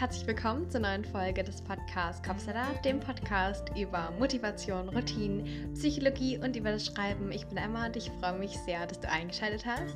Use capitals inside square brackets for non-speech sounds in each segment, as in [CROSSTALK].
herzlich willkommen zur neuen Folge des Podcasts Kopfsalat, dem Podcast über Motivation, Routinen, Psychologie und über das Schreiben. Ich bin Emma und ich freue mich sehr, dass du eingeschaltet hast.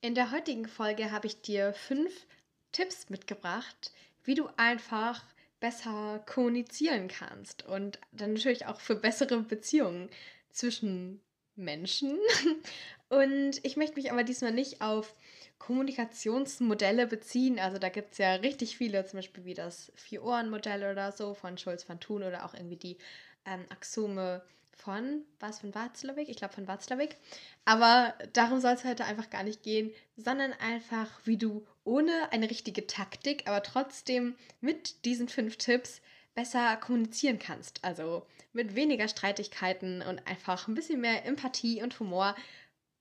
In der heutigen Folge habe ich dir fünf Tipps mitgebracht, wie du einfach besser kommunizieren kannst und dann natürlich auch für bessere Beziehungen zwischen Menschen. [LAUGHS] Und ich möchte mich aber diesmal nicht auf Kommunikationsmodelle beziehen. Also da gibt es ja richtig viele, zum Beispiel wie das Vier-Ohren-Modell oder so von Schulz van Thun oder auch irgendwie die ähm, Axiome von, was von Watzlawick? Ich glaube von Watzlawick. Aber darum soll es heute einfach gar nicht gehen, sondern einfach, wie du ohne eine richtige Taktik, aber trotzdem mit diesen fünf Tipps besser kommunizieren kannst. Also mit weniger Streitigkeiten und einfach ein bisschen mehr Empathie und Humor.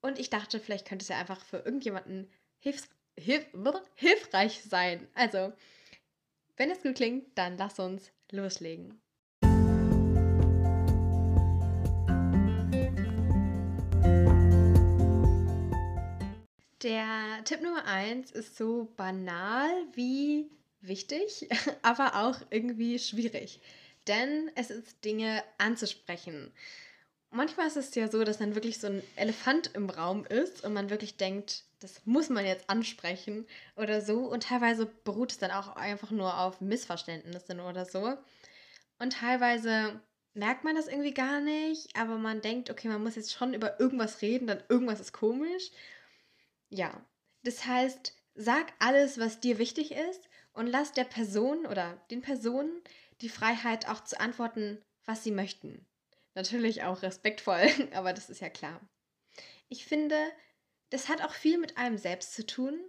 Und ich dachte, vielleicht könnte es ja einfach für irgendjemanden hilfs hilf hilfreich sein. Also, wenn es gut klingt, dann lass uns loslegen. Der Tipp Nummer 1 ist so banal wie wichtig, [LAUGHS] aber auch irgendwie schwierig. Denn es ist Dinge anzusprechen. Manchmal ist es ja so, dass dann wirklich so ein Elefant im Raum ist und man wirklich denkt, das muss man jetzt ansprechen oder so. Und teilweise beruht es dann auch einfach nur auf Missverständnissen oder so. Und teilweise merkt man das irgendwie gar nicht, aber man denkt, okay, man muss jetzt schon über irgendwas reden, dann irgendwas ist komisch. Ja, das heißt, sag alles, was dir wichtig ist und lass der Person oder den Personen die Freiheit auch zu antworten, was sie möchten. Natürlich auch respektvoll, [LAUGHS] aber das ist ja klar. Ich finde, das hat auch viel mit einem selbst zu tun.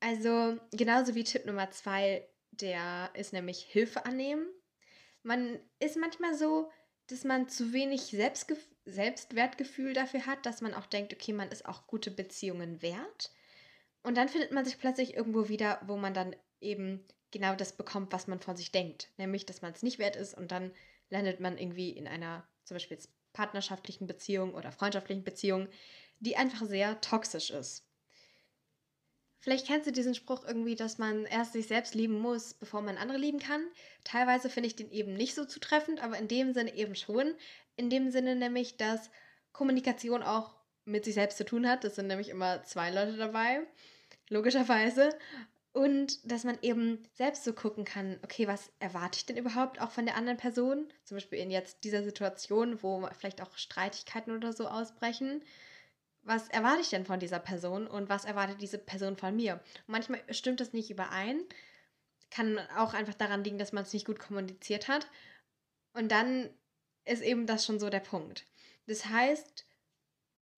Also genauso wie Tipp Nummer zwei, der ist nämlich Hilfe annehmen. Man ist manchmal so, dass man zu wenig Selbstge Selbstwertgefühl dafür hat, dass man auch denkt, okay, man ist auch gute Beziehungen wert. Und dann findet man sich plötzlich irgendwo wieder, wo man dann eben genau das bekommt, was man von sich denkt. Nämlich, dass man es nicht wert ist und dann landet man irgendwie in einer zum Beispiel partnerschaftlichen Beziehung oder freundschaftlichen Beziehung, die einfach sehr toxisch ist. Vielleicht kennst du diesen Spruch irgendwie, dass man erst sich selbst lieben muss, bevor man andere lieben kann. Teilweise finde ich den eben nicht so zutreffend, aber in dem Sinne eben schon. In dem Sinne nämlich, dass Kommunikation auch mit sich selbst zu tun hat. Das sind nämlich immer zwei Leute dabei, logischerweise. Und dass man eben selbst so gucken kann, okay, was erwarte ich denn überhaupt auch von der anderen Person? Zum Beispiel in jetzt dieser Situation, wo vielleicht auch Streitigkeiten oder so ausbrechen. Was erwarte ich denn von dieser Person und was erwartet diese Person von mir? Und manchmal stimmt das nicht überein. Kann auch einfach daran liegen, dass man es nicht gut kommuniziert hat. Und dann ist eben das schon so der Punkt. Das heißt,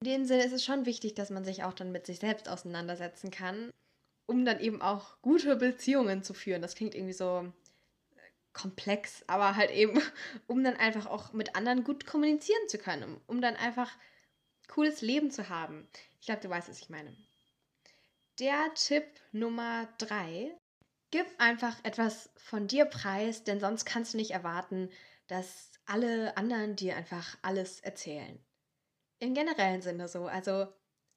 in dem Sinne ist es schon wichtig, dass man sich auch dann mit sich selbst auseinandersetzen kann um dann eben auch gute Beziehungen zu führen. Das klingt irgendwie so äh, komplex, aber halt eben, [LAUGHS] um dann einfach auch mit anderen gut kommunizieren zu können, um, um dann einfach cooles Leben zu haben. Ich glaube, du weißt, was ich meine. Der Tipp Nummer drei: Gib einfach etwas von dir preis, denn sonst kannst du nicht erwarten, dass alle anderen dir einfach alles erzählen. Im generellen Sinne so. Also,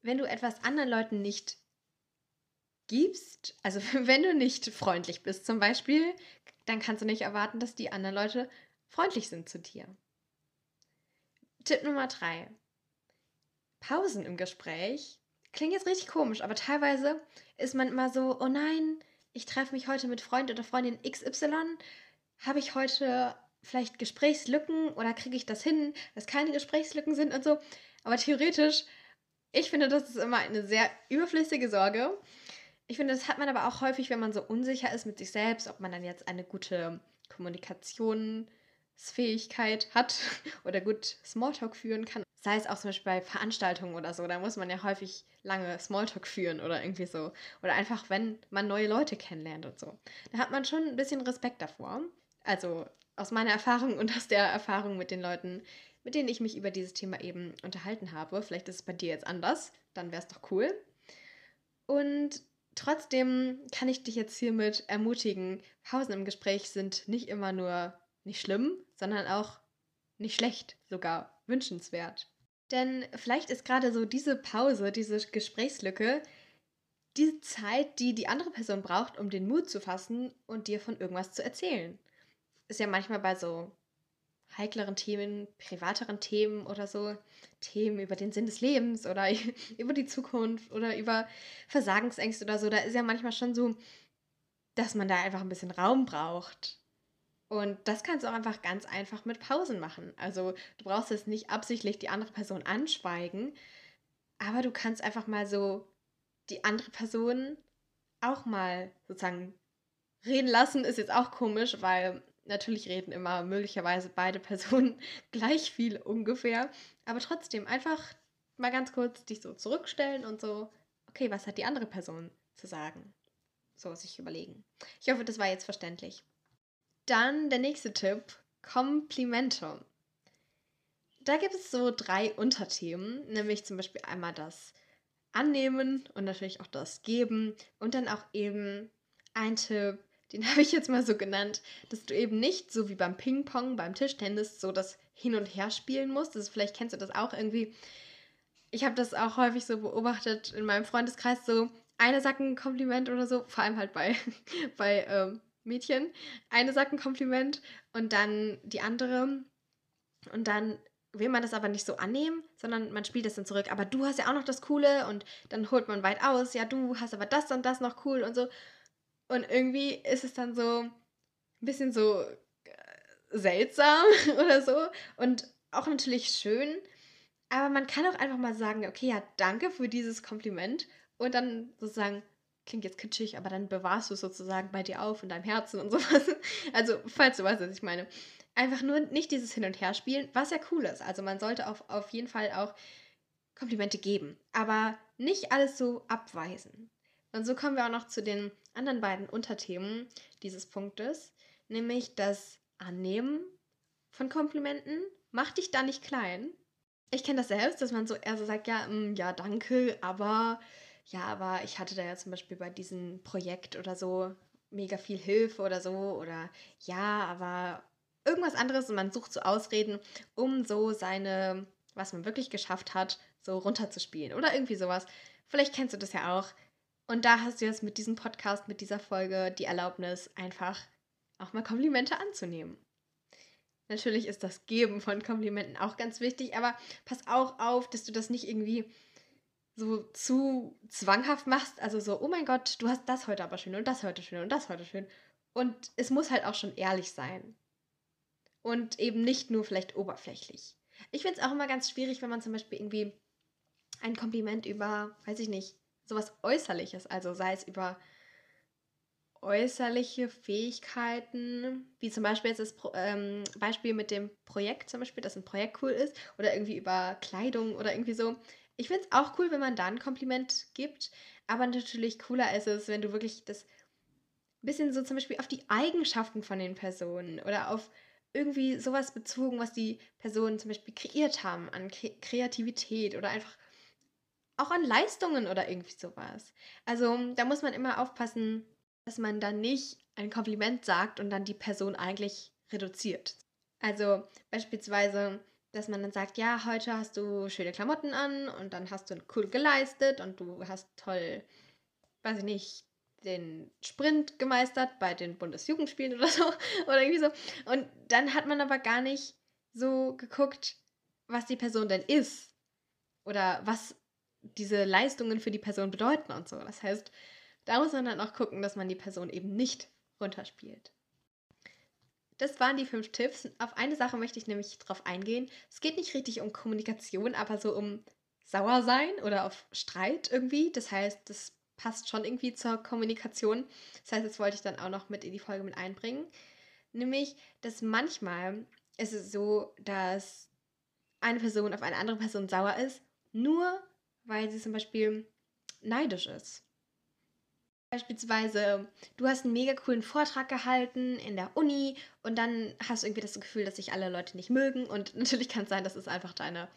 wenn du etwas anderen Leuten nicht gibst, also [LAUGHS] wenn du nicht freundlich bist zum Beispiel, dann kannst du nicht erwarten, dass die anderen Leute freundlich sind zu dir. Tipp Nummer drei. Pausen im Gespräch. Klingt jetzt richtig komisch, aber teilweise ist man immer so, oh nein, ich treffe mich heute mit Freund oder Freundin XY. Habe ich heute vielleicht Gesprächslücken oder kriege ich das hin, dass keine Gesprächslücken sind und so. Aber theoretisch, ich finde, das ist immer eine sehr überflüssige Sorge. Ich finde, das hat man aber auch häufig, wenn man so unsicher ist mit sich selbst, ob man dann jetzt eine gute Kommunikationsfähigkeit hat [LAUGHS] oder gut Smalltalk führen kann. Sei es auch zum Beispiel bei Veranstaltungen oder so, da muss man ja häufig lange Smalltalk führen oder irgendwie so. Oder einfach, wenn man neue Leute kennenlernt und so. Da hat man schon ein bisschen Respekt davor. Also aus meiner Erfahrung und aus der Erfahrung mit den Leuten, mit denen ich mich über dieses Thema eben unterhalten habe. Vielleicht ist es bei dir jetzt anders, dann wäre es doch cool. Und Trotzdem kann ich dich jetzt hiermit ermutigen, Pausen im Gespräch sind nicht immer nur nicht schlimm, sondern auch nicht schlecht, sogar wünschenswert. Denn vielleicht ist gerade so diese Pause, diese Gesprächslücke, die Zeit, die die andere Person braucht, um den Mut zu fassen und dir von irgendwas zu erzählen. Ist ja manchmal bei so heikleren Themen, privateren Themen oder so, Themen über den Sinn des Lebens oder [LAUGHS] über die Zukunft oder über Versagensängste oder so, da ist ja manchmal schon so, dass man da einfach ein bisschen Raum braucht. Und das kannst du auch einfach ganz einfach mit Pausen machen. Also du brauchst jetzt nicht absichtlich die andere Person anschweigen, aber du kannst einfach mal so die andere Person auch mal sozusagen reden lassen, ist jetzt auch komisch, weil natürlich reden immer möglicherweise beide [LAUGHS] Personen gleich viel ungefähr. Aber trotzdem einfach mal ganz kurz dich so zurückstellen und so, okay, was hat die andere Person zu sagen? So sich überlegen. Ich hoffe, das war jetzt verständlich. Dann der nächste Tipp: Komplimente. Da gibt es so drei Unterthemen, nämlich zum Beispiel einmal das Annehmen und natürlich auch das Geben und dann auch eben ein Tipp, den [LAUGHS] habe ich jetzt mal so genannt, dass du eben nicht so wie beim Ping-Pong, beim Tischtennis so das Hin- und Herspielen musst. Das, vielleicht kennst du das auch irgendwie. Ich habe das auch häufig so beobachtet in meinem Freundeskreis, so eine sagt ein Kompliment oder so, vor allem halt bei, [LAUGHS] bei ähm, Mädchen. Eine sagt ein Kompliment und dann die andere. Und dann will man das aber nicht so annehmen, sondern man spielt das dann zurück. Aber du hast ja auch noch das Coole und dann holt man weit aus. Ja, du hast aber das und das noch cool und so. Und irgendwie ist es dann so ein bisschen so äh, seltsam [LAUGHS] oder so und auch natürlich schön. Aber man kann auch einfach mal sagen, okay, ja, danke für dieses Kompliment und dann sozusagen, klingt jetzt kitschig, aber dann bewahrst du es sozusagen bei dir auf in deinem Herzen und [LAUGHS] sowas. Also, falls du weißt, was ich meine. Einfach nur nicht dieses Hin- und Herspielen, was ja cool ist. Also, man sollte auf, auf jeden Fall auch Komplimente geben, aber nicht alles so abweisen. Und so kommen wir auch noch zu den anderen beiden Unterthemen dieses Punktes, nämlich das Annehmen von Komplimenten. Mach dich da nicht klein. Ich kenne das selbst, dass man so eher so sagt, ja, mh, mm, ja, danke, aber ja, aber ich hatte da ja zum Beispiel bei diesem Projekt oder so mega viel Hilfe oder so oder ja, aber irgendwas anderes und man sucht so Ausreden, um so seine, was man wirklich geschafft hat, so runterzuspielen oder irgendwie sowas. Vielleicht kennst du das ja auch. Und da hast du jetzt mit diesem Podcast, mit dieser Folge die Erlaubnis, einfach auch mal Komplimente anzunehmen. Natürlich ist das Geben von Komplimenten auch ganz wichtig, aber pass auch auf, dass du das nicht irgendwie so zu zwanghaft machst. Also so, oh mein Gott, du hast das heute aber schön und das heute schön und das heute schön. Und es muss halt auch schon ehrlich sein. Und eben nicht nur vielleicht oberflächlich. Ich finde es auch immer ganz schwierig, wenn man zum Beispiel irgendwie ein Kompliment über, weiß ich nicht, sowas Äußerliches, also sei es über äußerliche Fähigkeiten, wie zum Beispiel jetzt das Pro ähm, Beispiel mit dem Projekt zum Beispiel, dass ein Projekt cool ist, oder irgendwie über Kleidung oder irgendwie so. Ich finde es auch cool, wenn man da ein Kompliment gibt, aber natürlich cooler ist es, wenn du wirklich das bisschen so zum Beispiel auf die Eigenschaften von den Personen oder auf irgendwie sowas bezogen, was die Personen zum Beispiel kreiert haben an Kreativität oder einfach auch an Leistungen oder irgendwie sowas. Also da muss man immer aufpassen, dass man dann nicht ein Kompliment sagt und dann die Person eigentlich reduziert. Also beispielsweise, dass man dann sagt, ja, heute hast du schöne Klamotten an und dann hast du cool geleistet und du hast toll, weiß ich nicht, den Sprint gemeistert bei den Bundesjugendspielen oder so [LAUGHS] oder irgendwie so. Und dann hat man aber gar nicht so geguckt, was die Person denn ist oder was diese Leistungen für die Person bedeuten und so. Das heißt, da muss man dann auch gucken, dass man die Person eben nicht runterspielt. Das waren die fünf Tipps. Auf eine Sache möchte ich nämlich drauf eingehen. Es geht nicht richtig um Kommunikation, aber so um sauer sein oder auf Streit irgendwie. Das heißt, das passt schon irgendwie zur Kommunikation. Das heißt, das wollte ich dann auch noch mit in die Folge mit einbringen. Nämlich, dass manchmal ist es so, dass eine Person auf eine andere Person sauer ist, nur weil sie zum Beispiel neidisch ist. Beispielsweise, du hast einen mega coolen Vortrag gehalten in der Uni und dann hast du irgendwie das Gefühl, dass sich alle Leute nicht mögen. Und [LAUGHS] natürlich kann es sein, dass es einfach deine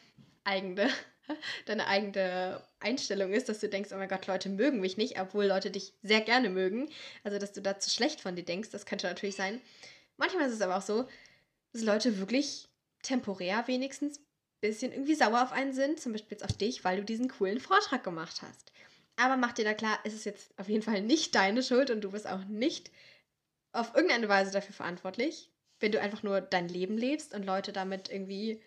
eigene, [LAUGHS] deine eigene Einstellung ist, dass du denkst, oh mein Gott, Leute mögen mich nicht, obwohl Leute dich sehr gerne mögen. Also, dass du da zu schlecht von dir denkst, das könnte natürlich sein. Manchmal ist es aber auch so, dass Leute wirklich temporär wenigstens bisschen irgendwie sauer auf einen sind, zum Beispiel jetzt auf dich, weil du diesen coolen Vortrag gemacht hast. Aber mach dir da klar, ist es jetzt auf jeden Fall nicht deine Schuld und du bist auch nicht auf irgendeine Weise dafür verantwortlich, wenn du einfach nur dein Leben lebst und Leute damit irgendwie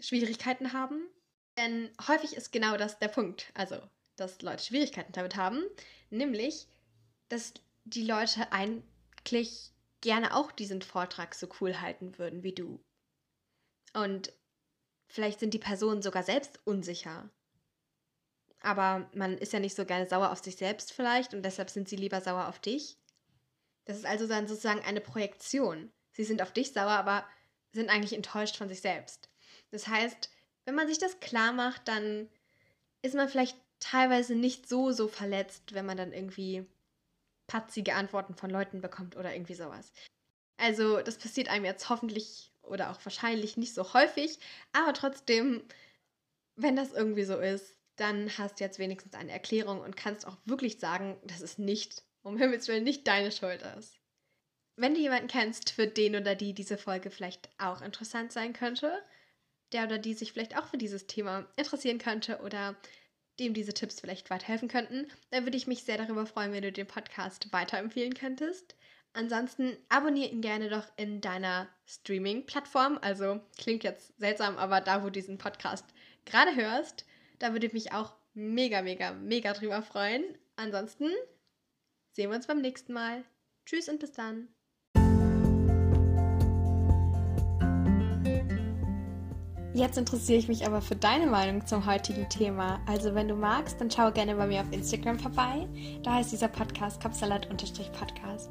Schwierigkeiten haben. Denn häufig ist genau das der Punkt. Also, dass Leute Schwierigkeiten damit haben. Nämlich, dass die Leute eigentlich gerne auch diesen Vortrag so cool halten würden wie du. Und vielleicht sind die Personen sogar selbst unsicher. Aber man ist ja nicht so gerne sauer auf sich selbst vielleicht und deshalb sind sie lieber sauer auf dich. Das ist also dann sozusagen eine Projektion. Sie sind auf dich sauer, aber sind eigentlich enttäuscht von sich selbst. Das heißt, wenn man sich das klar macht, dann ist man vielleicht teilweise nicht so, so verletzt, wenn man dann irgendwie patzige Antworten von Leuten bekommt oder irgendwie sowas. Also, das passiert einem jetzt hoffentlich oder auch wahrscheinlich nicht so häufig, aber trotzdem, wenn das irgendwie so ist, dann hast du jetzt wenigstens eine Erklärung und kannst auch wirklich sagen, dass es nicht, um Himmels Willen, nicht deine Schuld ist. Wenn du jemanden kennst, für den oder die diese Folge vielleicht auch interessant sein könnte, der oder die sich vielleicht auch für dieses Thema interessieren könnte oder dem diese Tipps vielleicht weiterhelfen könnten, dann würde ich mich sehr darüber freuen, wenn du den Podcast weiterempfehlen könntest. Ansonsten abonniere ihn gerne doch in deiner Streaming-Plattform. Also klingt jetzt seltsam, aber da, wo du diesen Podcast gerade hörst, da würde ich mich auch mega, mega, mega drüber freuen. Ansonsten sehen wir uns beim nächsten Mal. Tschüss und bis dann. Jetzt interessiere ich mich aber für deine Meinung zum heutigen Thema. Also wenn du magst, dann schau gerne bei mir auf Instagram vorbei. Da heißt dieser Podcast Kopfsalat-Podcast.